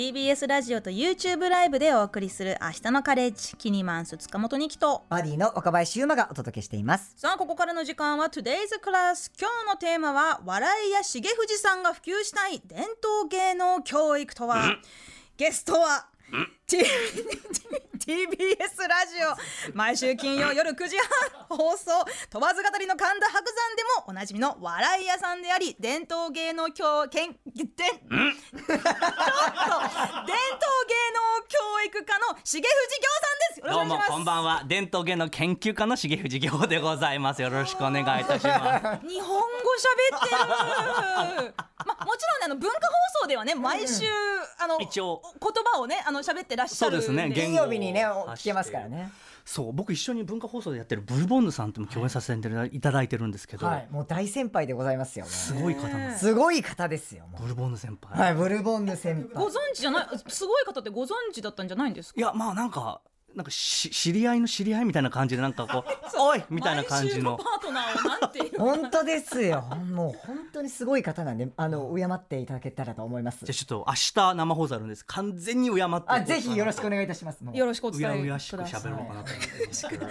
TBS ラジオと YouTube ライブでお送りする明日のカレッジキニマンス塚本二木とバディの若林優馬がお届けしています。さあここからの時間は Today's Class 今日のテーマは笑いや重藤さんが普及したい伝統芸能教育とは？ゲストは TBS ラジオ。毎週金曜夜9時半放送問わず語りの神田伯山でもおなじみの笑い屋さんであり伝統芸能教研でちょっと伝統芸能教育科の重藤行さんです。どうもこんばんは。伝統芸能研究家の重藤行でございます。よろしくお願いいたします。日本語喋ってる。まあもちろんねあの文化放送ではね毎週、あの一応。言葉をねあの喋ってらっしゃるんそうですね金曜日にね、お聞けますからね。そう僕一緒に文化放送でやってるブルボンヌさんとも共演させていただいてるんですけど、はい、もう大先輩でございますよ。すごい方すすごい方ですよ。もブルボンヌ先輩、うはい、ブルボンヌ先ご輩。存知じゃないすごい方ってご存知だったんじゃないんですか？いやまあなんかなんかし知り合いの知り合いみたいな感じでなんかこう おいみたいな感じの。パートナーをなんていう。本当ですよ。もう本当にすごい方なんで、あの敬っていただけたらと思います。じゃあ。ちょっと明日生放送あるんです。完全に敬ってあ、ぜひよろしくおい願いいたします。よろしくおう伝えやうやしくください喋ろうかなと思って。ますけど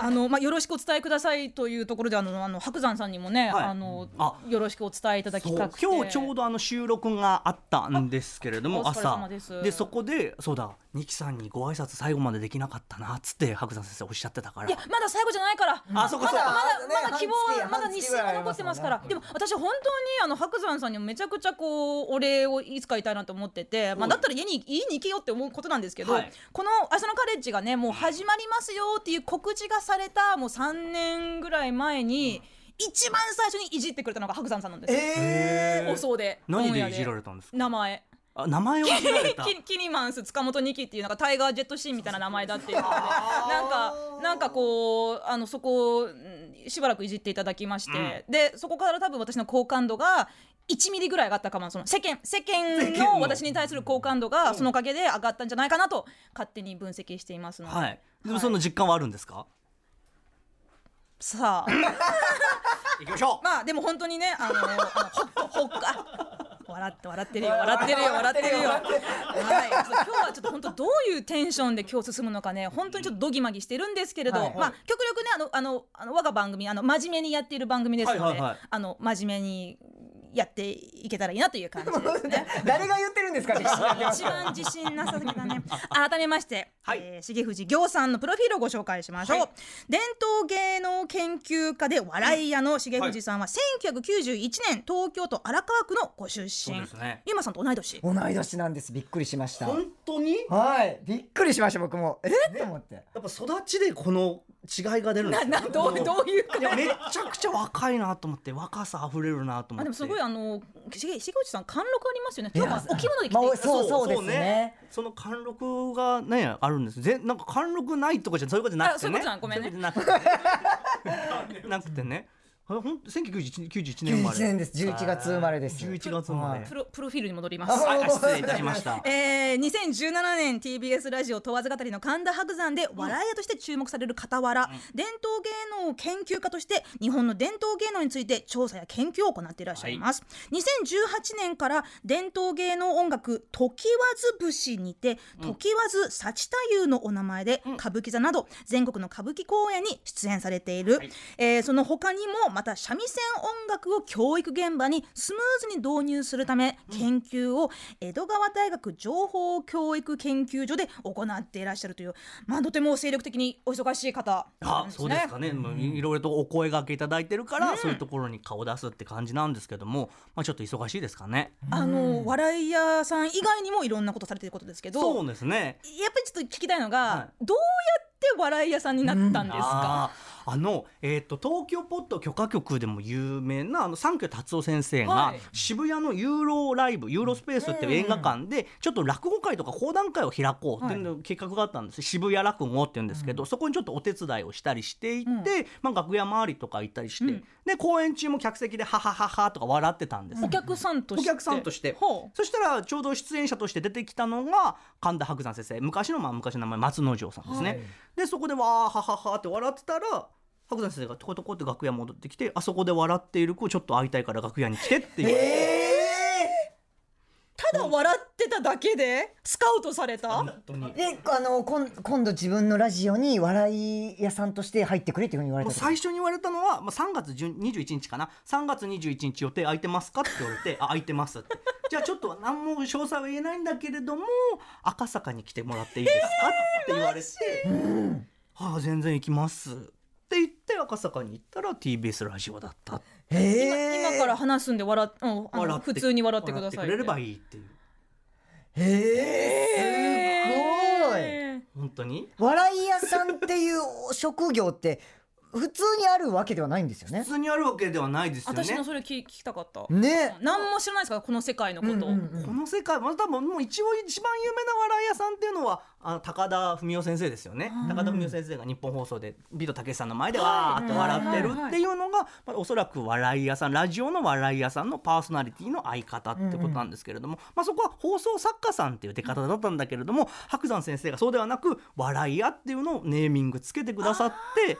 あのまあよろしくお伝えくださいというところであのあの白山さんにもね、はい。あのあ。よろしくお伝えいただきたくて。今日ちょうどあの収録があったんですけれども朝。です。そこでそうだ二木さんにご挨拶最後までできなかったなっつって白山先生おっしゃってたから。いやまだ最後じゃないから。あそうかそうか。まだまだまだ希望半月まだ日数が残ってますから。でも私本当にあの白山さんにもめちゃくちゃこうお礼をいつか言いたいなと思ってて、まあ、だったら家に家に行けよって思うことなんですけど、はい。この「朝のカレッジ」がねもう始まりますよっていう告知がされたもう3年ぐらい前に、一番最初にいじってくれたのが白山さんなんですよ、え放送で。何でいじられたんですか？名前あ名前をた。キ キニマンス塚本二木っていうなんかタイガージェットシーンみたいな名前だっていうことでなんかなんかこうあのそこをうんしばらくいじっていただきまして、でそこから多分私の好感度が1ミリぐらい上がったかも。その世間世間の私に対する好感度がそのおかげで上がったんじゃないかなと勝手に分析していますので、はい。でもその実感はあるんですか？さあ。行きましょう。まあでも本当にねあのあのほっ ほっあ笑って笑ってるよ笑ってるよ笑ってるよ。今日はちょっと本当どういうテンションで今日進むのかね本当にちょっとドギマギしてるんですけれど、はい。まあ極力ねあのあのあの我が番組あの真面目にやっている番組ですので、はいはいはい。あの真面目にやっていけたらいいなという感じですね。誰が言ってるんですかね。一番自信なさすぎだね。改めまして、はいえー重藤行さんのプロフィールをご紹介しましょう。はい伝統芸能研究家で笑い屋の重藤さんは、1991年東京都荒川区のご出身。ねゆうまさんと同い年。同い年なんです。びっくりしました。本当に？はい、びっくりしました。僕も。えっと思って。やっぱ育ちでこの違いが出るんですななどうどういうかいやめっちゃくちゃ若いなと思って若さ溢れるなと思ってあでもすごいあの重重藤さん貫禄ありますよね。今日はお着物で着てそうそうですね。その貫禄がねあるんです。ぜなんか貫禄ないとかじゃそういうことじゃなくてね。あそういうことじゃごめんね。なくて。ね。あほん1991 91年生まれ。91年です。11月生まれです。11月生まれ。プロプロフィールに戻ります。はい失礼いたしました。えー、2017年 TBS ラジオ問わず語りの神田伯山で笑い屋として注目される傍ら、伝統芸能研究家として日本の伝統芸能について調査や研究を行っていらっしゃいます、2018年から伝統芸能音楽時わず節にて時わず幸太夫のお名前で歌舞伎座など全国の歌舞伎公演に出演されている、えーその他にもまた三味線音楽を教育現場にスムーズに導入するため研究を江戸川大学情報教育研究所で行っていらっしゃるという、まあ、とても精力的にお忙しい方なんあそうですかね、もういろいろとお声掛けいただいてるから、そういうところに顔出すって感じなんですけども、まあ、ちょっと忙しいですかね、あの笑い屋さん以外にもいろんなことされてることですけどそうですね。やっぱりちょっと聞きたいのが、はどうやって笑い屋さんになったんですか、あーあの、えー、と東京ポッド許可局でも有名なあの三居達夫先生が、はい。渋谷のユーロライブユーロスペースっていう映画館でちょっと落語会とか講談会を開こうっていうの計画があったんです、渋谷落語っていうんですけど、そこにちょっとお手伝いをしたりしていって、まあ、楽屋周りとか行ったりして、で公演中も客席でハハハハとか笑ってたんです。お客さんとして。お客さんとして。そしたらちょうど出演者として出てきたのが神田伯山先生。昔のまあ昔の名前松之丞さんですね、はい。でそこでわーはははって笑ってたら白山先生がトコトコって楽屋戻ってきてあそこで笑っている子ちょっと会いたいから楽屋に来てっていう、確ただ笑ってただけでスカウトされた？本当に。であのこん今度自分のラジオに笑い屋さんとして入ってくれっていうふうに言われもうた最初に言われたのは、まあ、3月10 21日かな。3月21日予定空いてますかって言われてあ空いてますって。じゃあちょっと何も詳細は言えないんだけれども赤坂に来てもらっていいですかって言われて「はあ全然行きます」って言って赤坂に行ったら TBS ラジオだった。へえ今から話すんで笑っ、うん、あの普通に笑ってください笑ってくれればいいっていう。へえすごいえー。本当に？笑い屋さんっていう職業って普通にあるわけではないんですよね。普通にあるわけではないですよね。私もそれ聞聞きたかった。ね。何も知らないですかこの世界のこと、うんうんうん。この世界まあ多分もう一応一番有名な笑い屋さんっていうのはあの高田文夫先生ですよね。うん高田文夫先生が日本放送でビトたけしさんの前でわーって笑ってるっていうのが、まあ、おそらく笑い屋さんラジオの笑い屋さんのパーソナリティの相方ってことなんですけれども、まあ、そこは放送作家さんっていう出方だったんだけれども白山先生がそうではなく笑い屋っていうのをネーミングつけてくださって。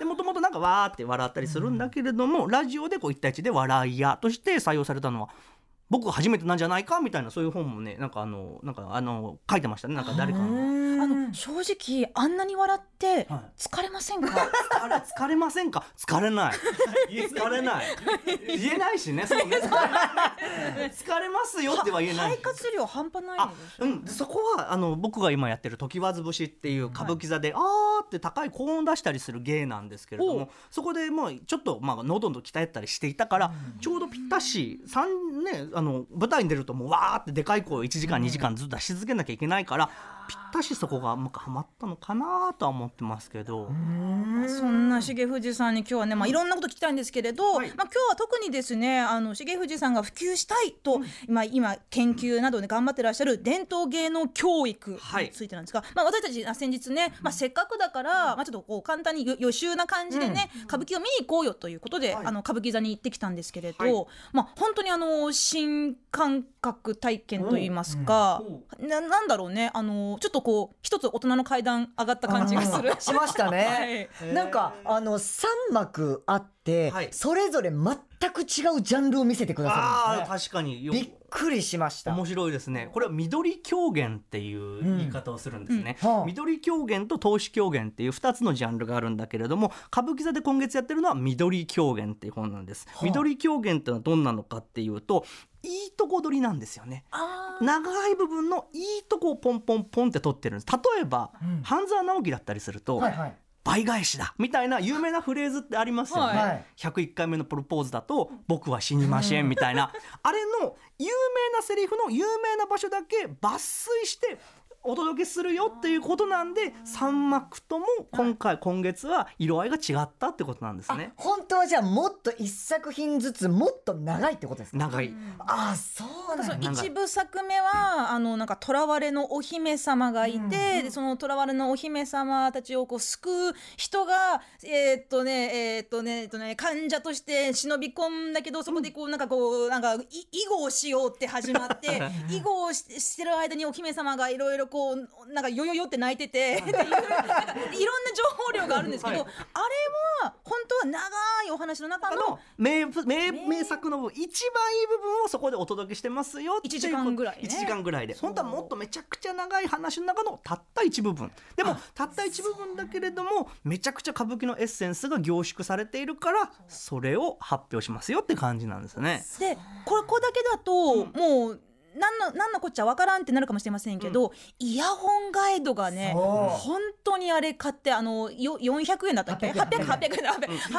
でもともとなんかわーって笑ったりするんだけれども、ラジオでこう一対一で笑い屋として採用されたのは僕が初めてなんじゃないかみたいなそういう本もねなんかあのなんかあの書いてましたねなんか誰かの。あの正直あんなに笑ってはい。疲れませんか、疲れ疲れませんか？疲れない。疲れない。言えないしねそうね。疲れない疲れますよっては言えない肺活量半端ないうん、そこはあの僕が今やってる「時わず節」っていう歌舞伎座で、あーって高い高音出したりする芸なんですけれどもそこでもうちょっと、まあ、喉の鍛えたりしていたから、ちょうどぴったし三ねあの舞台に出るともうわーってでかい声を1時間2時間ずっと出し続けなきゃいけないから、ぴったしそこがうまくはまったのかなとは思ってますけど。そんな重藤さんに今日はね、まあ、いろんなこと聞きたいんですけれど、はい。まあ、今日は特にですねあの重藤さんが普及したいと、まあ、今研究などで頑張ってらっしゃる伝統芸能教育についてなんですが、まあ、私たちあ先日ね、まあ、せっかくだから、まあ、ちょっとこう簡単によ予習な感じでね、歌舞伎を見に行こうよということで、あの歌舞伎座に行ってきたんですけれど、はい。まあ、本当にあの新感覚体験といいますか、ななんだろうねあのちょっとこう一つ大人の階段上がった感じがする。しましたね、なんかあの3幕あって、はい。それぞれ全く違うジャンルを見せてくださああるんですね。確かに。よびっくりしました。面白いですね。これは緑狂言っていう言い方をするんですね、うん。はあ。緑狂言と投資狂言っていう2つのジャンルがあるんだけれども歌舞伎座で今月やってるのは緑狂言っていう本なんです、あ。緑狂言っていうのはどんなのかっていうといいとこ取りなんですよね。長い部分のいいとこをポンポンポンって取ってるんです。例えば、うん。半沢直樹だったりすると、はいはい。倍返しだみたいな有名なフレーズってありますよね、はい。はい。101回目のプロポーズだと「僕は死にません」みたいな。あれの有名なセリフの有名な場所だけ抜粋してお届けするよっていうことなんで3幕とも今回今月は色合いが違ったってことなんですあね。本当はじゃあもっと一作品ずつもっと長いってことですか？長い。あそうそなんだ。の一部作目はあのなんか囚われのお姫様がいて、でその囚われのお姫様たちをこう救う人がえーっとねえーっとねえーっとね患者として忍び込んだけどそこでこうなんかこうなんかい囲碁をしようって始まって 囲碁をししてる間にお姫様がいろいろこうなんかよよよって泣いててい。ろんな情報量があるんですけど、はい。あれは本当は長いお話の中の名名名作の一番いい部分をそこでお届けしてますよっていう一時間ぐらいね。1時間ぐらいで。本当はもっとめちゃくちゃ長い話の中のたった一部分。でもたった一部分だけれどもめちゃくちゃ歌舞伎のエッセンスが凝縮されているからそれを発表しますよって感じなんですね。でこれこれだけだと、もう何の何のこっちゃわからんってなるかもしれませんけど、イヤホンガイドがね本当にあれ買ってあのよ400円だったっけ？800 800 800円だ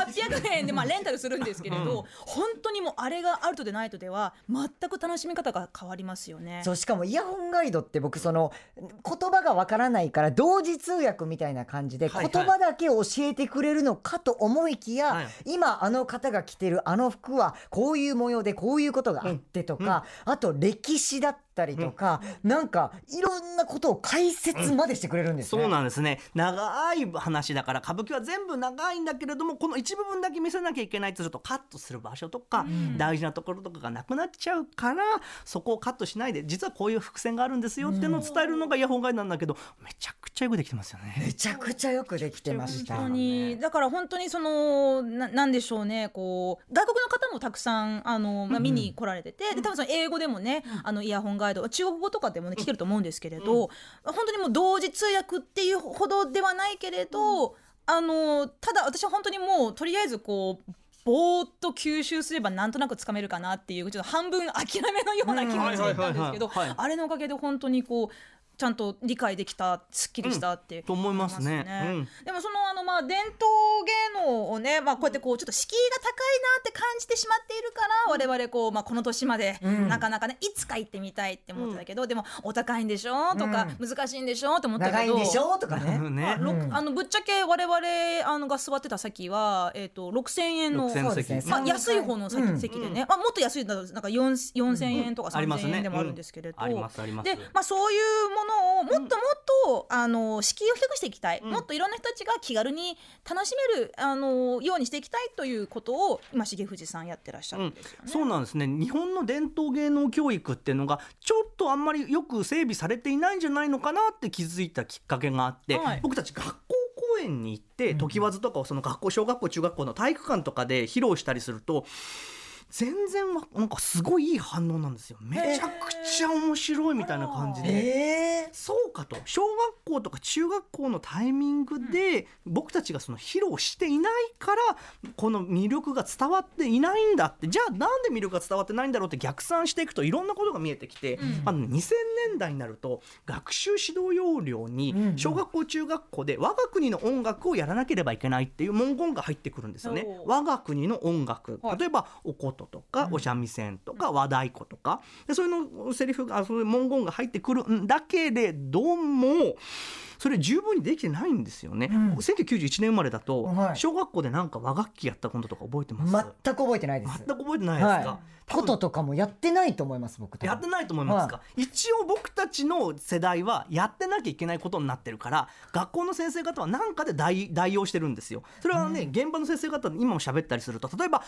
800円でまあレンタルするんですけれど、本当にもうあれがあるとでないとでは全く楽しみ方が変わりますよね。そうしかもイヤホンガイドって僕その言葉がわからないから同時通訳みたいな感じではいはい。言葉だけ教えてくれるのかと思いきや、はい。今あの方が着てるあの服はこういう模様でこういうことがあってとか、あと歴史だっったりとか、なんかいろんなことを解説までしてくれるんですね。そうなんですね。長い話だから歌舞伎は全部長いんだけれどもこの一部分だけ見せなきゃいけないとちょっとカットする場所とか、大事なところとかがなくなっちゃうからそこをカットしないで実はこういう伏線があるんですよっていうのを伝えるのがイヤホンガイドなんだけどめちゃくちゃよくできてますよね。めちゃくちゃよくできてました。本当にだから本当にそのななんでしょうねこう外国の方もたくさんあの、まあ、見に来られてて、で多分その英語でもね、あのイヤホンガイド中国語とかでもね聞けると思うんですけれど、本当にもう同時通訳っていうほどではないけれど、あのただ私は本当にもうとりあえずこうぼーっと吸収すればなんとなくつかめるかなっていうちょっと半分諦めのような気持ちでいたんですけどあれのおかげで本当にこうちゃんと理解できたすっきりしたって、と思いますね。うん。でもそのあのまあ伝統芸能をね、まあ、こうやってこうちょっと敷居が高いなって感じてしまっているから、我々こう、まあ、この年までん。なかなかねいつか行ってみたいって思ってたけど、でもお高いんでしょとか、難しいんでしょって思ったけど長いんでしょとかね。ね。あのぶっちゃけ我々あのが座ってた席は、えー、と6000円の6000の席そうですね。まあ、安い方の席,、うん。席でね、まあ、もっと安いだとなんか4 4000円とか3000ありますね。円でもあるんですけれど、で、まあ、そういうものをもっともっと、あの敷居を低くしていきたい、もっといろんな人たちが気軽に楽しめるあのようにしていきたいということを今重藤さんやってらっしゃるんですよね。そうなんですね。日本の伝統芸能教育っていうのがちょっとあんまりよく整備されていないんじゃないのかなって気づいたきっかけがあって、はい。僕たち学校公演に行って常盤とかをその学校小学校中学校の体育館とかで披露したりすると全然わなんかすごいいい反応なんですよ。めちゃくちゃ面白いみたいな感じで。えそうかと。小学校とか中学校のタイミングで僕たちがその披露していないからこの魅力が伝わっていないんだって。じゃあなんで魅力が伝わってないんだろうって逆算していくといろんなことが見えてきて、あの2000年代になると学習指導要領にうん小学校中学校で我が国の音楽をやらなければいけないっていう文言が入ってくるんですよね。我が国の音楽。はい。例えばお琴とかお三味線とか和太鼓とかでそういうのセリフがそういう文言が入ってくるんだけれどもそれ十分にできてないんですよね。うん1991年生まれだとはい小学校でなんか和楽器やったこととか覚えてます、全く覚えてないです。全く覚えてないですか、はい。こととかもやってないと思います僕。やってないと思いますか、一応僕たちの世代はやってなきゃいけないことになってるから学校の先生方は何かで代代用してるんですよそれはね、現場の先生方今も喋ったりすると例えば、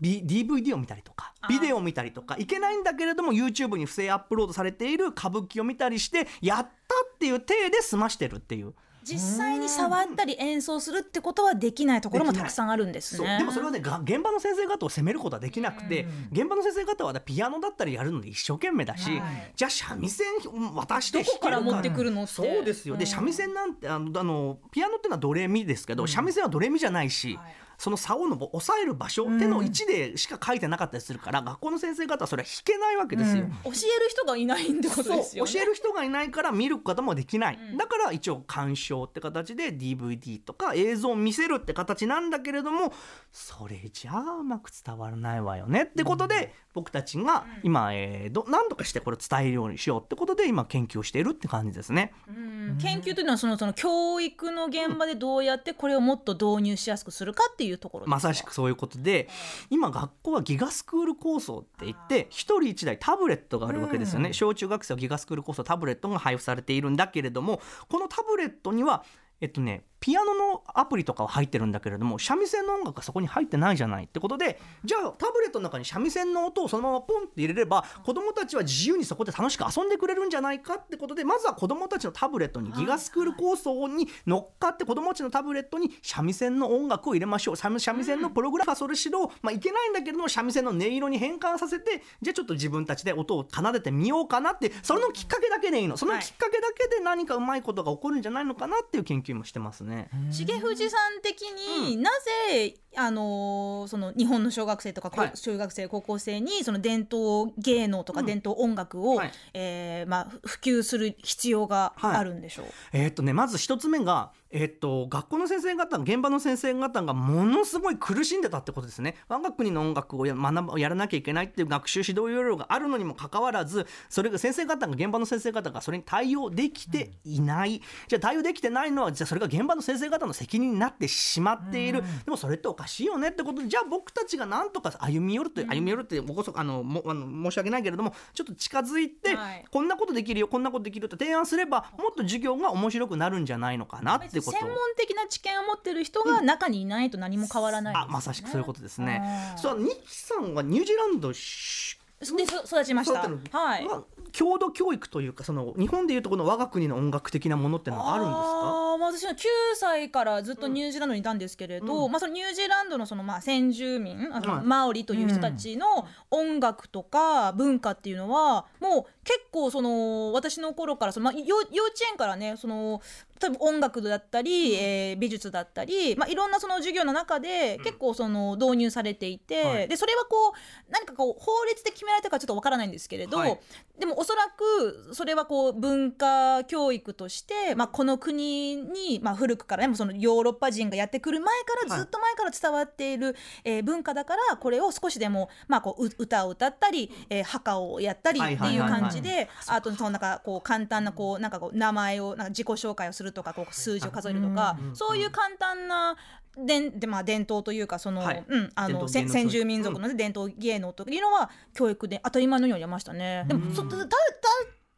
B、DVD を見たりとかビデオを見たりとかいけないんだけれども YouTube に不正アップロードされている歌舞伎を見たりしてやったっていう体で済ましてるっていう。実際に触ったり演奏するってことはできないところもたくさんあるんですね。でもそれはねが現場の先生方を責めることはできなくて、現場の先生方はピアノだったりやるので一生懸命だし、はい。じゃあ三味線渡してどこから持ってくるのって。そうですよ。でうん。三味線なんてあのあのピアノってのはドレミですけど、三味線はドレミじゃないし、はいその竿の押さえる場所手の位置でしか書いてなかったりするから、学校の先生方はそれは弾けないわけですよ。うん。教える人がいないってことですよね。教える人がいないから見ることもできない、うん。だから一応鑑賞って形で DVD とか映像を見せるって形なんだけれどもそれじゃあうまく伝わらないわよねってことで、僕たちが今、えーど何とかしてこれを伝えるようにしようってことで今研究をしているって感じですね。うん研究というのはそのその教育の現場でどうやってこれをもっと導入しやすくするかっていうところですかまさしくそういうことで今学校はギガスクール構想って言って一人一台タブレットがあるわけですよね、うん。小中学生はギガスクール構想タブレットが配布されているんだけれどもこのタブレットにはえっとねピアノのアプリとかは入ってるんだけれども三味線の音楽がそこに入ってないじゃないってことでじゃあタブレットの中に三味線の音をそのままポンって入れれば子どもたちは自由にそこで楽しく遊んでくれるんじゃないかってことでまずは子どもたちのタブレットにギガスクール構想に乗っかって子どもたちのタブレットに三味線の音楽を入れましょう。三味線のプログラムはそれしろ、まあ、いけないんだけれども三味線の音色に変換させてじゃあちょっと自分たちで音を奏でてみようかなってそのきっかけだけでいいの。そのきっかけだけで何かうまいことが起こるんじゃないのかなっていう研究もしてますね。重藤さん的になぜ、あのーその日本の小学生とか、こうはい。中学生高校生にその伝統芸能とかうん。伝統音楽を、はい。えーまあ、ふ普及する必要があるんでしょう、えーっとねまず一つ目がえっと、学校の先生方現場の先生方がものすごい苦しんでたってことですね。我が国の音楽をや学ぶやらなきゃいけないっていう学習指導要領があるのにもかかわらずそれが先生方が現場の先生方がそれに対応できていない、じゃあ対応できてないのはじゃあそれが現場の先生方の責任になってしまっている、でもそれっておかしいよねってことでじゃあ僕たちがなんとか歩み寄るという歩み寄るってもこそあのもあの申し訳ないけれどもちょっと近づいて、はい。こんなことできるよこんなことできるよって提案すればもっと授業が面白くなるんじゃないのかなっていうこと。専門的な知見を持ってる人が中にいないと何も変わらないですよね、あまさしくそういうことですね。そうニキさんはニュージーランドしでそ育ちました。はい。まあ郷土教育というかその日本でいうとこの我が国の音楽的なものってのはあるんですか？あーまあ私は9歳からずっとニュージーランドにいたんですけれど、まあ、そのニュージーランドのそのまあ先住民あのはい。マオリという人たちの音楽とか文化っていうのはもう結構その私の頃からその、まあ、幼幼稚園からねその例えば音楽だったり、えー美術だったり、まあ、いろんなその授業の中で結構その導入されていて、はい。でそれはこう何かこう法律で決められたかちょっとわからないんですけれど、はい。でもおそらくそれはこう文化教育として、まあ、この国に、まあ、古くからねもうそのヨーロッパ人がやってくる前からはい。ずっと前から伝わっている、えー文化だからこれを少しでも、まあ、こうう歌を歌ったり、えー、墓をやったりっていう感じであとそのなんかこう簡単なこうなんかこう名前をなんか自己紹介をするとかこう数字を数えるとかそういう簡単なででまあ、伝統というかその、はい。うん、あの先先住民族の、ね伝統芸能というのは教育で当たり前のようにやりましたね。でもそたた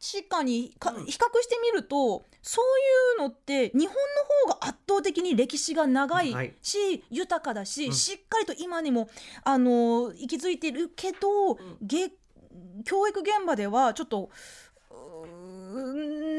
確かにか比較してみるとそういうのって日本の方が圧倒的に歴史が長いはい。し、豊かだし、うん。しっかりと今にもあの息づいてるけど、げ教育現場ではちょっと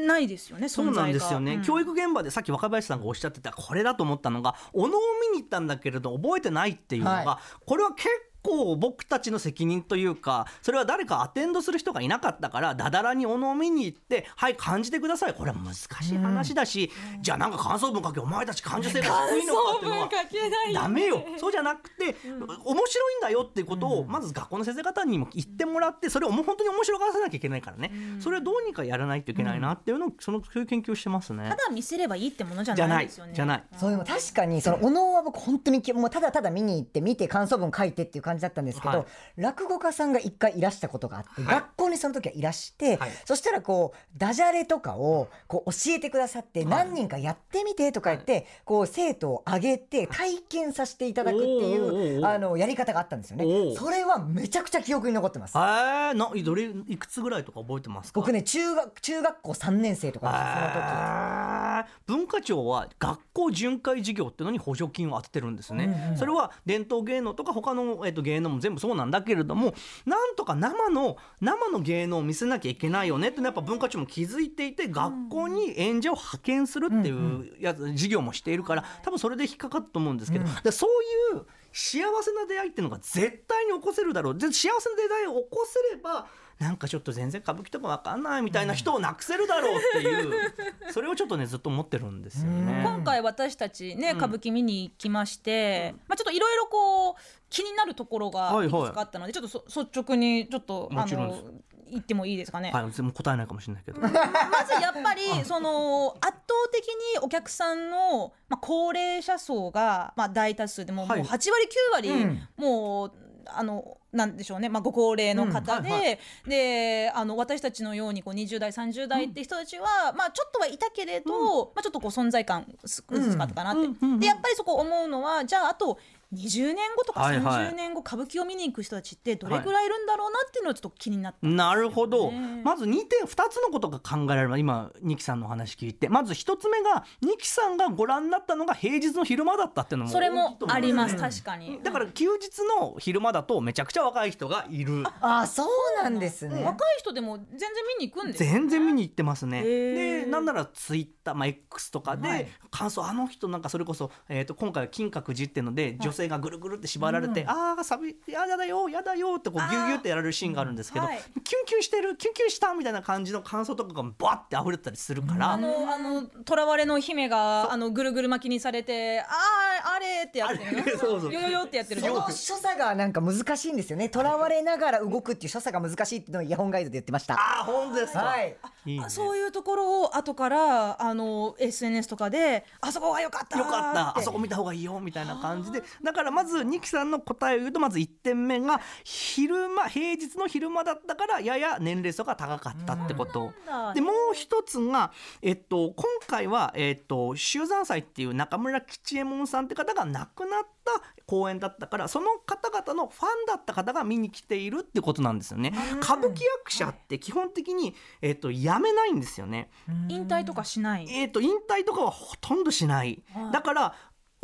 ないですよねそうなんですよね、うん教育現場でさっき若林さんがおっしゃってたこれだと思ったのがお能を見に行ったんだけれど覚えてないっていうのが、はこれは結構僕たちの責任というかそれは誰かアテンドする人がいなかったからだだらにお能を見に行ってはい感じてください。これは難しい話だし、じゃあなんか感想文書けお前たち感受性が低いのかっていうのはけないダメよ。そうじゃなくて、面白いんだよっていうことをまず学校の先生方にも言ってもらってそれをもう本当に面白がらせなきゃいけないからね、それをどうにかやらないといけないなっていうのをそのそういう研究をしてますね。た。だ見せればいいってものじゃじゃないですよね。じゃない。そうでも確かにそのお能は僕本当にきもうただただ見に行って見て感想文書いてっていう感じだったんですけど、はい。落語家さんが一回いらしたことがあって、はい。学校にその時はいらして、はい。そしたらこうダジャレとかをこう教えてくださって、はい。何人かやってみてとか言って、こう生徒を挙げて体験させていただくっていうーあのやり方があったんですよね。それはめちゃくちゃ記憶に残ってます。えー、などれいくつぐらいとか覚えてますか？僕ね中学中学校3年生とかその時文化庁は学校巡回事業ってのに補助金を当ててるんですね、それは伝統芸能とか他の、えっと芸能も全部そうなんだけれどもなんとか生の生の芸能を見せなきゃいけないよねってやっぱ文化庁も気づいていて学校に演者を派遣するっていうやつ事業もしているから多分それで引っかかったと思うんですけど、でそういう幸せな出会いっていうのが絶対に起こせるだろう。で幸せな出会いを起こせればなんかちょっと全然歌舞伎とかわかんないみたいな人をなくせるだろうっていう、それをちょっとねずっと思ってるんですよね。今回私たちねうん。歌舞伎見に行きまして、まあ、ちょっといろいろこう気になるところがはいはい。いくつかあったので、ちょっとそ率直にちょっとあのもちろんです。言ってもいいですかね？はい、全然答えないかもしれないけど。まずやっぱりその圧倒的にお客さんの、まあ、高齢者層が、まあ、大多数でもう,、はい。もう8割9割、うん。もうあのなんでしょうね、まあ、ご高齢の方で,、うん。はいはであの私たちのようにこう20代30代って人たちは、まあ、ちょっとはいたけれど、まあ、ちょっとこう存在感薄薄かったかなって、うんうんうん。でやっぱりそこ思うのはじゃああと20年後とかはいはい。30年後、歌舞伎を見に行く人たちってどれぐらいいるんだろうなっていうのはちょっと気になった。なるほど、ねまず2点2つのことが考えられます。今ニキさんのお話聞いて。まず1つ目がニキさんがご覧になったのが平日の昼間だったっていうのもそれもあります、確かに。だから休日の昼間だとめちゃくちゃ若い人がいる。ああそうなんですね。若い人でも全然見に行くんですよ全然見に行ってますね。でなんならツイッター、まあ、X とかで、はい。感想あの人なんかそれこそ、えー、と今回は金閣寺っていうので女性性がぐるぐるって縛られて、ああサビやだよやだよってこうギュギュってやられるシーンがあるんですけど、はい。キュンキュンしてるキュンキュンしたみたいな感じの感想とかがバッて溢れてたりするから、あのあの囚われの姫があのぐるぐる巻きにされてあーあれってやってるそうそう。よよよってやってるその所作がなんか難しいんですよね。囚われながら動くっていう所作が難しいっていうのをイヤホンガイドで言ってました。ああ本当ですか、はい。いいね。あそういうところを後からあの SNS とかであそこが良かったよかった。あそこ見た方がいいよみたいな感じでだからまずニキさんの答えを言うとまず1点目が昼間平日の昼間だったからやや年齢層が高かったってこと。でもう一つが、えっと、今回は、えっと、秀山祭っていう中村吉右衛門さんって方が亡くなった公演だったからその方々のファンだった方が見に来ているってことなんですよね。歌舞伎役者って基本的に、えっと、やめないんですよね。引退とかしない。えー、と引退とかはほとんどしない。だから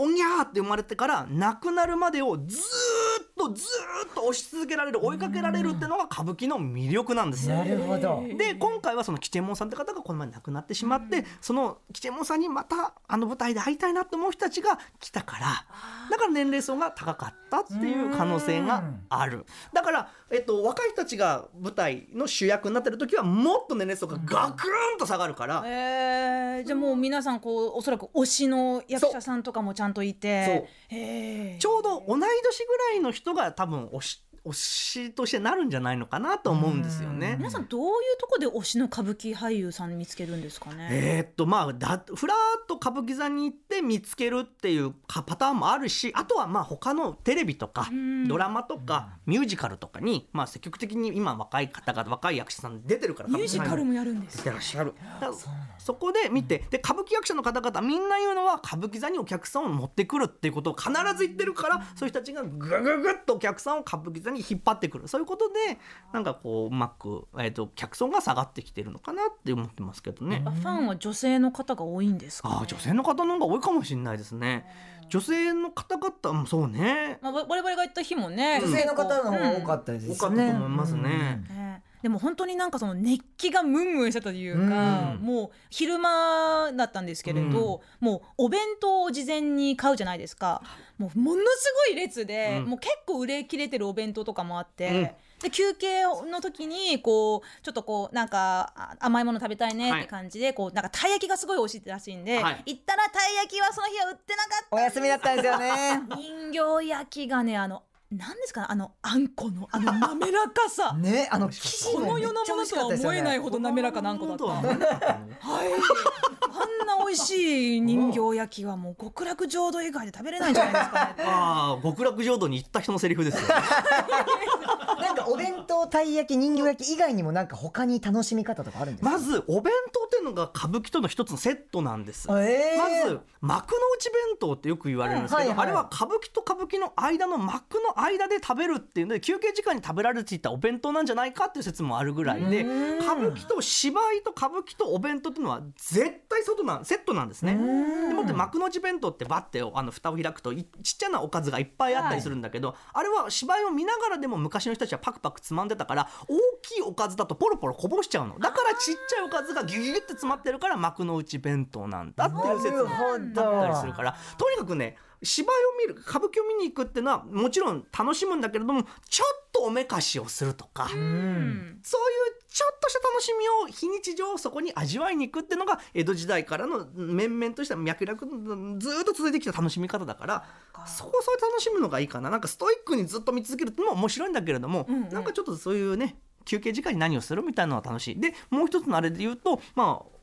おにゃーって生まれてから亡くなるまでをずーっとずーっと押し続けられる追いかけられるってのが歌舞伎の魅力なんですよ。なるほど。で今回はその吉右衛門さんって方がこの前亡くなってしまって、その吉右衛門さんにまたあの舞台で会いたいなって思う人たちが来たからだから年齢層が高かったっていう可能性がある。だから、えっと、若い人たちが舞台の主役になってる時はもっと年齢層がガクーンと下がるから。えー、じゃあもう皆さんこうおそらく推しの役者さんとかもちゃんといて。ちょうど同い年ぐらいのの人が多分推し推しとしてなるんじゃないのかなと思うんですよね。皆さんどういうとこで推しの歌舞伎俳優さん見つけるんですかね、えーっとまあだふらーっと歌舞伎座に行って見つけるっていうかパターンもあるしあとはまあ他のテレビとかん。ドラマとかミュージカルとかにまあ積極的に今若い方々若い役者さん出てるからミュージカルももやるんです出てらっしゃる。そこで見てで歌舞伎役者の方々みんな言うのは歌舞伎座にお客さんを持ってくるっていうことを必ず言ってるからそういう人たちがぐぐぐっとお客さんを歌舞伎座に引っ張ってくるそういうことでなんかこううまく、えー、と客層が下がってきてるのかなって思ってますけどね。あファンは女性の方が多いんですか、ああ女性の方の方が多いかもしれないですね。女性の方々もそうね。まあ、わ我々が行った日もね女性の方の方が多かったですね。多かったと思いますね。ねでも本当になんかその熱気がムンムンしたというか、うん。もう昼間だったんですけれど、もうお弁当を事前に買うじゃないですか。もうものすごい列で、うん。もう結構売れ切れてるお弁当とかもあって。うん。で休憩の時にこうちょっとこうなんかあ甘いもの食べたいねって感じで、こうなんかたい焼きがすごい美味しいらしいんで、はい。行ったらたい焼きはその日は売ってなかったお休みだったんですよね。人形焼きがねあの何ですかあのあんこのあの滑らかさ ね、あの生地この世のものとは。思えないほど滑らかなあんこだった。ははい。あんな美味しい人形焼きはもう極楽浄土以外で食べれないんじゃないですかね。ああ極楽浄土に行った人のセリフですよ、ね。お弁当、たい焼き、人形焼き以外にもなんか他に楽しみ方とかあるんですか？まずお弁当っていうのが歌舞伎との一つのセットなんです。えーまず幕の内弁当ってよく言われるんですけど、うんはいはいあれは歌舞伎と歌舞伎の間の幕の間で食べるっていうので休憩時間に食べられていたお弁当なんじゃないかっていう説もあるぐらいでうん歌舞伎と芝居と歌舞伎とお弁当っていうのは絶対外なんセットなんですね。でもって幕の内弁当ってバッてあの蓋を開くといちっちゃなおかずがいっぱいあったりするんだけど、あれは芝居を見ながらでも昔の人たちはパクパクつまんでたから大きいおかずだとポロポロこぼしちゃうの。だからちっちゃいおかずがギュギュって詰まってるから幕の内弁当なんだっていう説もあったりするからとにかくね芝居を見る歌舞伎を見に行くっていうのはもちろん楽しむんだけれどもちょっとおめかしをするとか、うん。そういうちょっとした楽しみを非日常をそこに味わいに行くっていうのが江戸時代からの面々とした脈絡のずーっと続いてきた楽しみ方だからそこをそう楽しむのがいいかな。なんかストイックにずっと見続けるってのも面白いんだけれども、うんうん。なんかちょっとそういうね休憩時間に何をするみたいなのは楽しい。でもう一つのあれで言うとまあ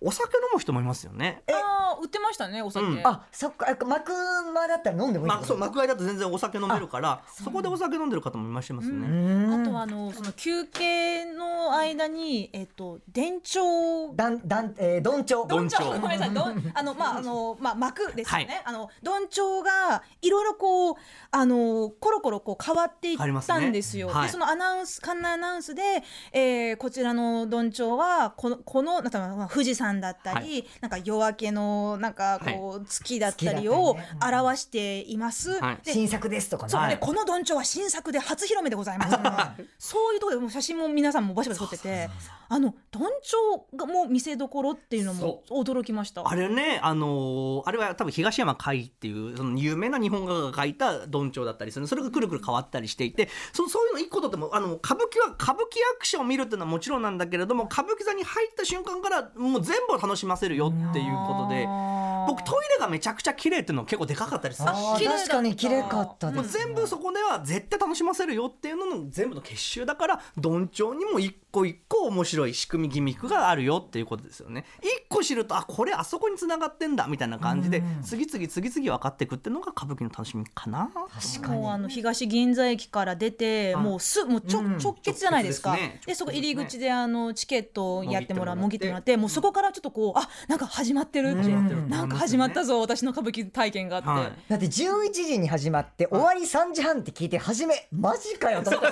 お酒飲む人もいますよね。ああ売ってましたねお酒。うん。あ、そっか、あ幕間だったら飲んでもいいまあ、そう幕間だと全然お酒飲めるからそこでお酒飲んでる方もいらっしますね。うん。あとはあのその休憩の間にえっと電帳。だん、だん、えー、どんちょう。どんちょうごめんなさい。どんあのまああのまあ幕ですよね、はい。あのどんちょうがいろいろこうあのコロコロこう変わっていったんですよ。すねはい。でそのアナウンス館内アナウンスで、えーこちらのどんちょうはこのこのなんかまあ富士山だったり、はなんか夜明けのなんかこう、月だったり月を表しています。はい。で新作ですとかね。そう。ではいこのどんちょうは新作で初披露目でございます。そういうとこごいもう写真も皆さんもバシバシ撮っててあのどんちょうがもう見せどころっていうのも驚きました。あれね、あのーあれは多分東山海っていうその有名な日本画家が描いたどんちょうだったりする。それがくるくる変わったりしていてそそういうの一個とってもあの歌舞伎は歌舞伎役者を見るっていうのはもちろんなんだけれども歌舞伎座に入った瞬間からもう全部を楽しませるよっていうことで僕トイレがめちゃくちゃ綺麗っていうの結構でかかったりする。確かに綺麗かったです、全部そこでは絶対楽しませるよっていうのの全部の結集だからどんちょうにも一個一個面白い仕組みギミックがあるよっていうことですよね。一個知るとあこれあそこに繋がってんだみたいな感じで次々次々分かっていくっていうのが歌舞伎の楽しみかな。確かに。もうあの東銀座駅から出てはい。もうすもうちょ、うん直結じゃないですか。ですね。でそこ入り口であのチケットをやってもらうももぎっててもらってもうそこからちょっとこうあなんか始まってるって、うんなんか始まったぞ私の歌舞伎体験があって、はい。だって11時に始まって終わり3時半って聞いて初めマジかよと思った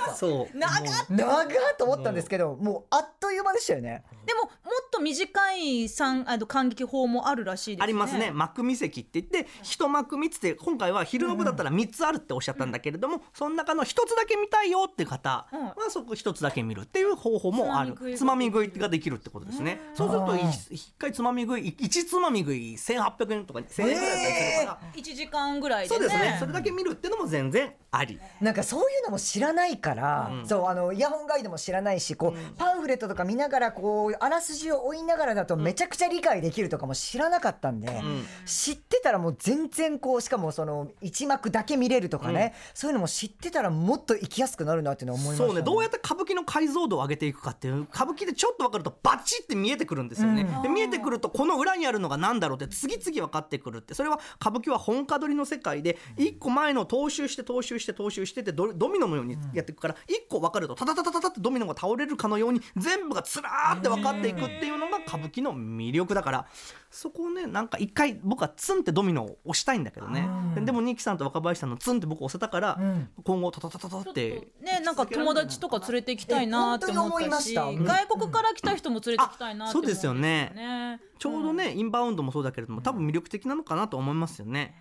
長っと思ったんですけどもうあっという間でしたよね。でももっと短い三あの感激法もあるらしいですね。ありますね。幕見席って言って一幕見つって今回は昼の部だったら3つあるっておっしゃったんだけれども、その中の1つだけ見たいよって方はうん。そこ1つだけ見るっていう方法もある。つまみ食いができるってことですね。そうするとあー1回つまみ食い1つまみ食い1800円とか1000円ぐらいだったりするから、1時間ぐらいでね。そうですね。それだけ見るっていうのも全然あり。なんかそういうのも知らないから、うん。そうあのイヤホンガイドも知らないしこう、パンフレットとか見ながらこうあらすじを追いながらだとめちゃくちゃ理解できるとかも知らなかったんで、ん。知ってたらもう全然こうしかもその一幕だけ見れるとかね、そういうのも知ってたらもっと行きやすくなるなっていうのは思いました、そうね。どうやって歌舞伎の解像度を上げていくかっていう歌舞伎でちょっと分かるとバチって見えてくるんですよね、うん。で見えてくるとこの裏にあるのが何だろうって次々分かってくるって。それは歌舞伎は本家取りの世界で一個前の踏襲して踏襲して踏襲してってドドミノのようにやっていくから一個分かるとタタタタタタってドミノが倒れるかのように全部がつらーって分かっていくっていうのが歌舞伎の魅力だからそこをねなんか一回僕はツンってドミノを押したいんだけどね。うん。でもニキさんと若林さんのツンって僕押せたからうん。今後タタタタタちょっとってねなんか友達とか連れて行きたいなって思ったしえ本当に思いました。うん。外国から来た人も連れて行きたいなって思うですよね。ね。ちょうどね、インバウンドもそうだけれども多分魅力的なのかなと思いますよね。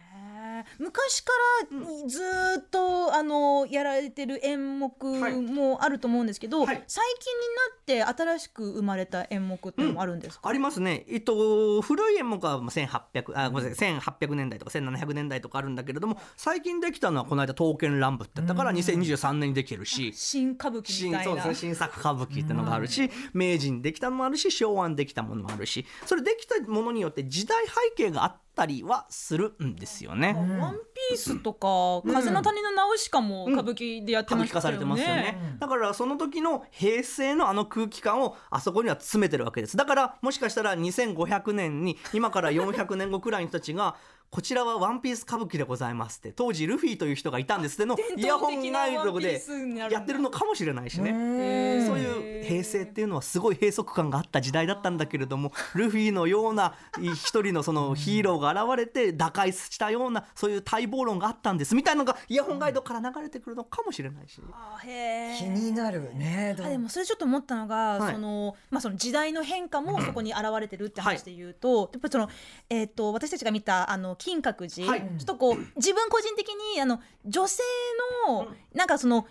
昔からずーっとあのやられてる演目もあると思うんですけど、はい。最近になって新しく生まれた演目っていうのもあるんですか、ありますね。えっと古い演目はまあ1800あごめんなさい1800年代とか1700年代とかあるんだけれども最近できたのはこの間刀剣乱舞ってだから2023年にできるし。新歌舞伎新みたいな。そうですね新作歌舞伎ってのがあるし明治にできたのもあるし昭和にできたものもあるしそれできたものによって時代背景があったりはするんですよね。ワンピースとか、風の谷のナウシカも歌舞伎でやってましたよね。されてますよね、だからその時の平成のあの空気感をあそこには詰めてるわけですだからもしかしたら2500年に今から400年後くらいの人たちがこちらはワンピース歌舞伎でございますって当時ルフィという人がいたんですってのイヤホンガイドでやってるのかもしれないしね。そういう平成っていうのはすごい閉塞感があった時代だったんだけれどもルフィのような一人のそのヒーローが現れて打開したようなそういう待望論があったんですみたいなのがイヤホンガイドから流れてくるのかもしれないし。あへー。気になるねあでもそれちょっと思ったのが、はい。そのまあその時代の変化もそこに現れてるって話で言うと、やっぱりそのえっ、と私たちが見たあの金閣寺、はい。ちょっとこう自分個人的にあの女性のなんかその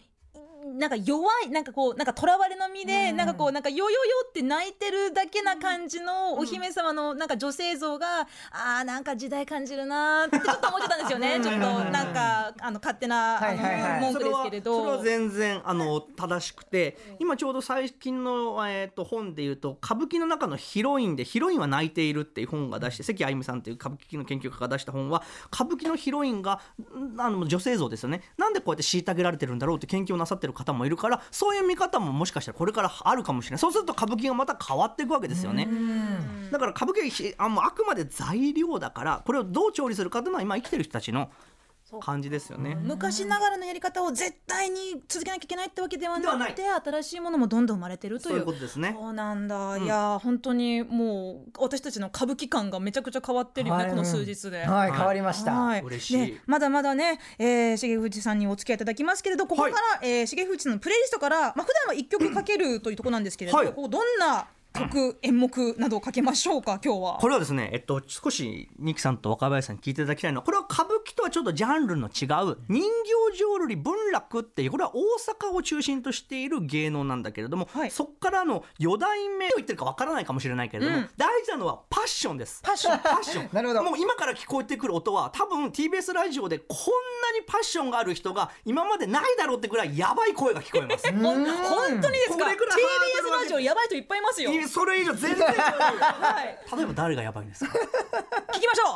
なんか弱いなんかこうなんか囚われの身で、なんかこうなんかよよよって泣いてるだけな感じのお姫様のなんか女性像が、あーなんか時代感じるなーってちょっと思ってたんですよね。ちょっとなんかあの勝手な、はいはいはい。あの文句ですけれど。それは全然あの正しくて今ちょうど最近の、えー、と本でいうと歌舞伎の中のヒロインで「ヒロインは泣いている」っていう本が出して関あゆみさんっていう歌舞伎の研究家が出した本は歌舞伎のヒロインがんあの女性像ですよね。なんでこうやって虐げられてるんだろうって研究をなさってる方もいるからそういう見方ももしかしたらこれからあるかもしれない。そうすると歌舞伎がまた変わっていくわけですよね。だから歌舞伎あもうあくまで材料だからこれをどう調理するかというのは今生きてる人たちの感じですよね。昔ながらのやり方を絶対に続けなきゃいけないってわけではなくて新しいものもどんどん生まれてるという。そういうことですね。そうなんだ、いやー本当にもう私たちの歌舞伎感がめちゃくちゃ変わってるよね、はい。この数日で。はい変わりました、はい。嬉しい。ねまだまだね、えー、重藤さんにお付き合いいただきますけれどここから、えー重藤さんのプレイリストから、まあ普段は一曲かけるというところなんですけれど、はいこうどんな曲演目などをかけましょうか今日は？これはですね、えっと、少し二木さんと若林さんに聞いていただきたいのはこれは歌舞はちょっとジャンルの違う人形浄瑠璃文楽っていうこれは大阪を中心としている芸能なんだけれども、はい。そこからの四代目と言ってるかわからないかもしれないけれども、うん。大事なのはパッションです。パッション。パッション。なるほど。もう今から聞こえてくる音は多分 TBS ラジオでこんなにパッションがある人が今までないだろうってぐらいやばい声が聞こえます。本当にですか？TBS ラジオやばい人いっぱいいますよ。それ以上全然。はい。例えば誰がやばいんですか？聞きましょ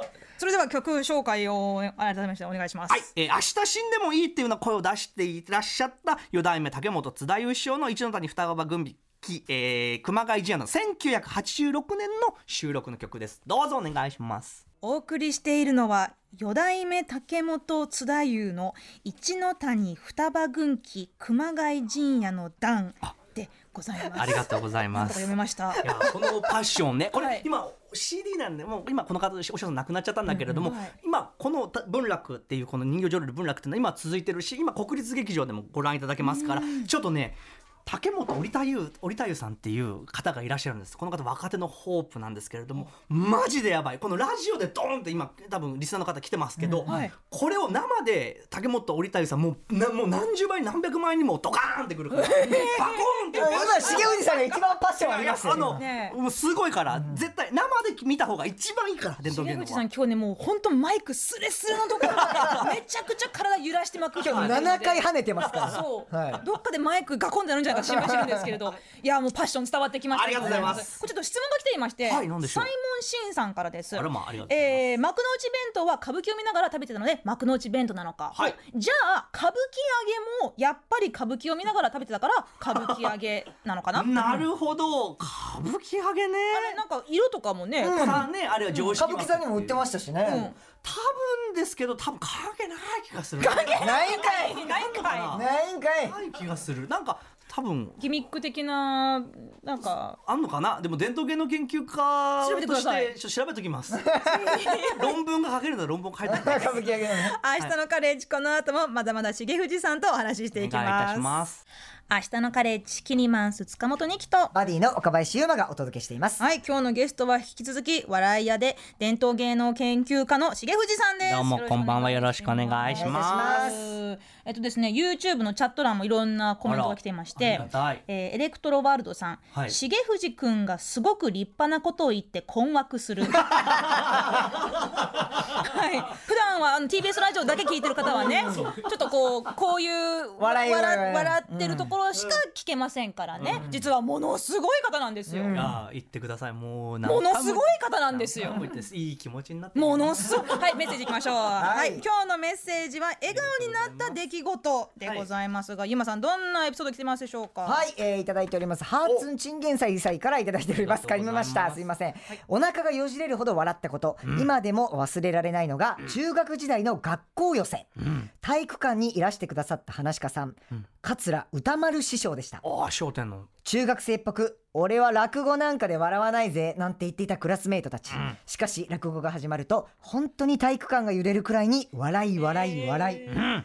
うそれでは曲紹介を改めましてお願いします、はい、えー明日死んでもいいっていうような声を出していらっしゃった四代目竹本津田優師匠の一ノ谷双葉軍記、えー、熊谷陣屋の1986年の収録の曲です。どうぞお願いします。お送りしているのは四代目竹本津田優の一ノ谷双葉軍記熊谷陣屋の段でございます。ありがとうございます。読めました。いやこのパッションね。これ、はい。今 CD なんでもう今この方お師匠さん亡くなっちゃったんだけれども、うんはい。今このた文楽っていうこの人形浄瑠璃文楽っていうのは今続いてるし今国立劇場でもご覧いただけますから、ちょっとね竹本織田優織田優さんっていう方がいらっしゃるんです。この方若手のホープなんですけれどもマジでやばい。このラジオでドーンって今多分リスナーの方来てますけど、はい。これを生で竹本織田優さんもうなもう何十倍何百倍にもドカーンってくるからバコーンって今重藤さんが一番パッションありますよあの、ねもうすごいから、絶対生で見た方が一番いいから伝統芸能は。重口さん今日ねもう本当マイクスレスレのところでめちゃくちゃ体揺らしてまくって今日ます7回跳ねてますから。そう、はい。どっかでマイクがこんであるんじゃないか心配してるんですけれどい。やもうパッション伝わってきましたありがとうございます。これちょっと質問が来ていまして、はい何でしょう？サイモンシンさんからです。あらまあありがとうございます。えー幕の内弁当は歌舞伎を見ながら食べてたので幕の内弁当なのか、はい。じゃあ歌舞伎揚げもやっぱり歌舞伎を見ながら食べてたから歌舞伎揚げなのかな？なるほど。歌舞伎揚げね。あれなんか色とかもね、うん。さあねあれは常識歌舞伎さんにも売ってましたしね。多分ですけど多分影ない気がする。ないんかいないんかい。ないんかい。ない気がする。なんか多分。ギミック的ななんか。あんのかな？でも伝統芸能研究家調べてくとしださい。てちょっと調べときます。論文が書けるなら論文書いておきます。歌舞伎揚げのね。明日のカレッジこの後もまだまだ重藤さんとお話ししていきお願いいたします明日のカレッジキニマンス塚本二木と。バディの岡林優馬がお届けしています。はい今日のゲストは引き続き笑い屋で伝統芸能研究家の重藤さんです。どうもこんばんは。よろしくお願いしまます。すえっとですね YouTube のチャット欄もいろんなコメントが来ていましあてえーエレクトロワールドさん、はい。重藤くんがすごく立派なことを言って困惑する。はい。普段はあの TBS ラジオだけ聞いてる方はねちょっとこうこういう笑い笑ってるところしか聞けませんからね、実はものすごい方なんですよ、いやー言ってください。もうものすごい方なんですよ。いい気持ちになってものすごい。はいメッセージいきましょう。はい、い今日のメッセージは笑顔になった出来事でございますが、ゆまさんどんなエピソード来てますでしょうか？はい、えー、いただいております。ハーツンチンゲンサイさんからいただいておりますあります噛みましたすいません、お腹がよじれるほど笑ったこと、今でも忘れられないのが、中学時代の学校寄せ、体育館にいらしてくださった話し家さん、桂歌丸師匠でした。ああ商店の。中学生っぽく俺は落語なんかで笑わないぜなんて言っていたクラスメートたち、しかし落語が始まると本当に体育館が揺れるくらいに笑い笑い笑い、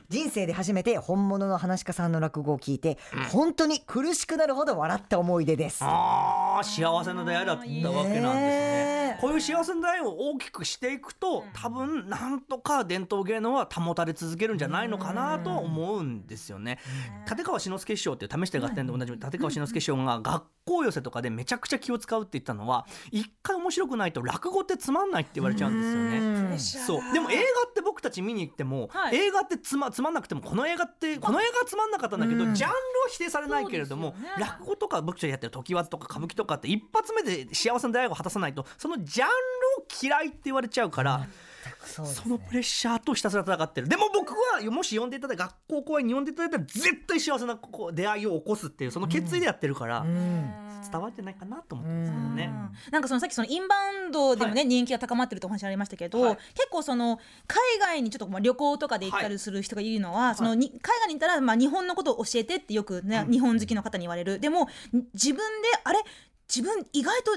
人生で初めて本物の話し家さんの落語を聞いて、本当に苦しくなるほど笑った思い出です。ああ幸せな出会いだったわけなんですね。ねえ。こういう幸せな出会いを大きくしていくと多分なんとか伝統芸能は保たれ続けるんじゃないのかなと思うんですよね。立川志の輔師匠っていう試してる合点で同じ立川志の輔師匠が学校寄せとかでめちゃくちゃ気を使うって言ったのは一回面白くないと落語ってつまんないって言われちゃうんですよね。うん。そう。でも映画って僕たち見に行っても、はい。映画ってつまつまんなくてもこの映画ってこの映画はつまんなかったんだけど、うん。ジャンルは否定されないけれども、ね落語とか僕たちがやってる時わずとか歌舞伎とかって一発目で幸せな出会いを果たさないとそのジャンルを嫌いって言われちゃうから。そうですそのプレッシャーとひたすら戦ってる。でも僕はもし呼んでいただいた学校公演に呼んでいただいたら絶対幸せなこう出会いを起こすっていうその決意でやってるから、うん。伝わってないかなと思ってますけどね。なんかそのさっきそのインバウンドでもね、人気が高まってるとお話ありましたけど、はい。結構その海外にちょっとまあ旅行とかで行ったりする人がいるのは、そのに海外に行ったらまあ日本のことを教えてってよくね、日本好きの方に言われる。でも自分であれ？自分意外と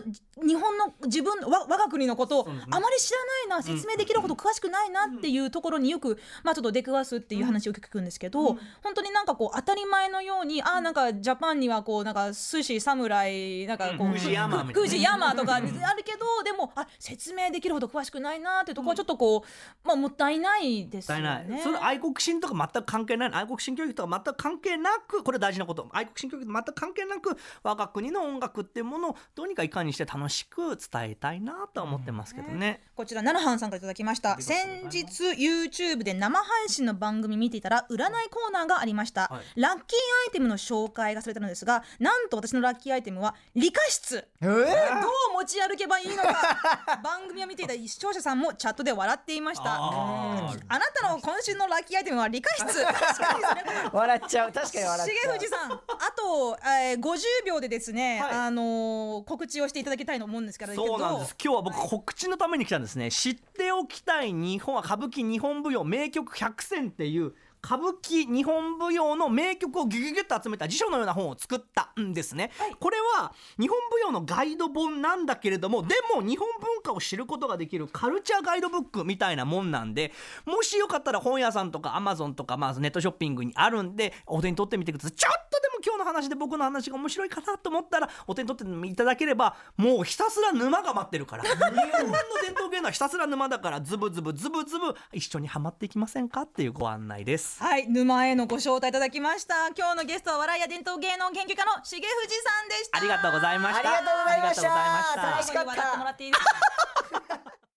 日本の自分わ我が国のことをあまり知らないな説明できるほど詳しくないなっていうところによく、まあ、ちょっと出くわすっていう話を聞くんですけど、本当になんかこう当たり前のようにあーなんかジャパンにはこうなんか寿司侍なんかこう、うん。富士山とかあるけどでもあ説明できるほど詳しくないなっていうところはちょっとこう、まあ、もったいないですよね。それ愛国心とか全く関係ない愛国心教育とか全く関係なくこれ大事なこと。愛国心教育と全く関係なく我が国の音楽っていうものをどうにかいかにして楽しく伝えたいなとは思ってますけどね。こちら奈良藩さんからいただきました。先日 YouTube で生配信の番組見ていたら占いコーナーがありました、はい。ラッキーアイテムの紹介がされたのですがなんと私のラッキーアイテムは理科室。えー？どう？持ち歩けばいいのか。番組を見ていた視聴者さんもチャットで笑っていました。あなたの今週のラッキーアイテムは理科室。笑っちゃう。確かに笑っちゃう。重藤さんあと、えー、50秒でですね、はい。あのー告知をしていただきたいと思うんですけどそうなんです。今日は僕告知のために来たんですね。知っておきたい日本は歌舞伎日本舞踊名曲100選っていう歌舞伎日本舞踊の名曲をギュギュギュッと集めた辞書のような本を作ったんですね、これは日本舞踊のガイド本なんだけれどもでも日本文化を知ることができるカルチャーガイドブックみたいなもんなんでもしよかったら本屋さんとかアマゾンとか、まあ、ネットショッピングにあるんでお手に取ってみてくださいちょっとでも今日の話で僕の話が面白いかなと思ったらお手に取っていただければもうひたすら沼が待ってるから。日本の伝統芸能はひたすら沼だからズブズブズブズブ一緒にはまっていきませんか？っていうご案内です。はい、沼へのご招待いただきました。今日のゲストは笑いや伝統芸能研究家の重藤さんでした。ありがとうございました。ありがとうございました楽しかったもらっていいですか？